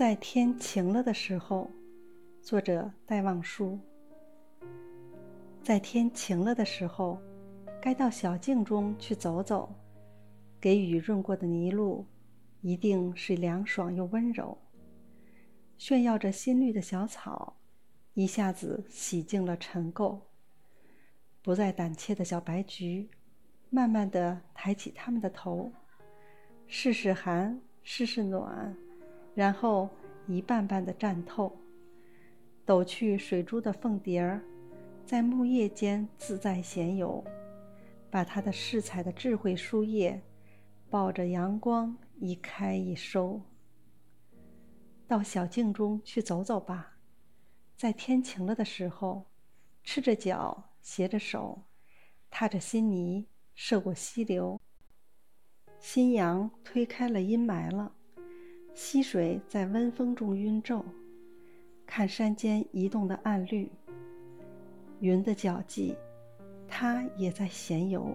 在天晴了的时候，作者戴望舒。在天晴了的时候，该到小径中去走走，给雨润过的泥路，一定是凉爽又温柔。炫耀着新绿的小草，一下子洗净了尘垢。不再胆怯的小白菊，慢慢地抬起它们的头，试试寒，试试暖。然后一瓣瓣的绽透，抖去水珠的凤蝶儿，在木叶间自在闲游，把它的饰彩的智慧书页，抱着阳光一开一收。到小径中去走走吧，在天晴了的时候，赤着脚，携着手，踏着新泥，涉过溪流。新阳推开了阴霾了。溪水在温风中晕皱，看山间移动的暗绿。云的脚迹，它也在闲游。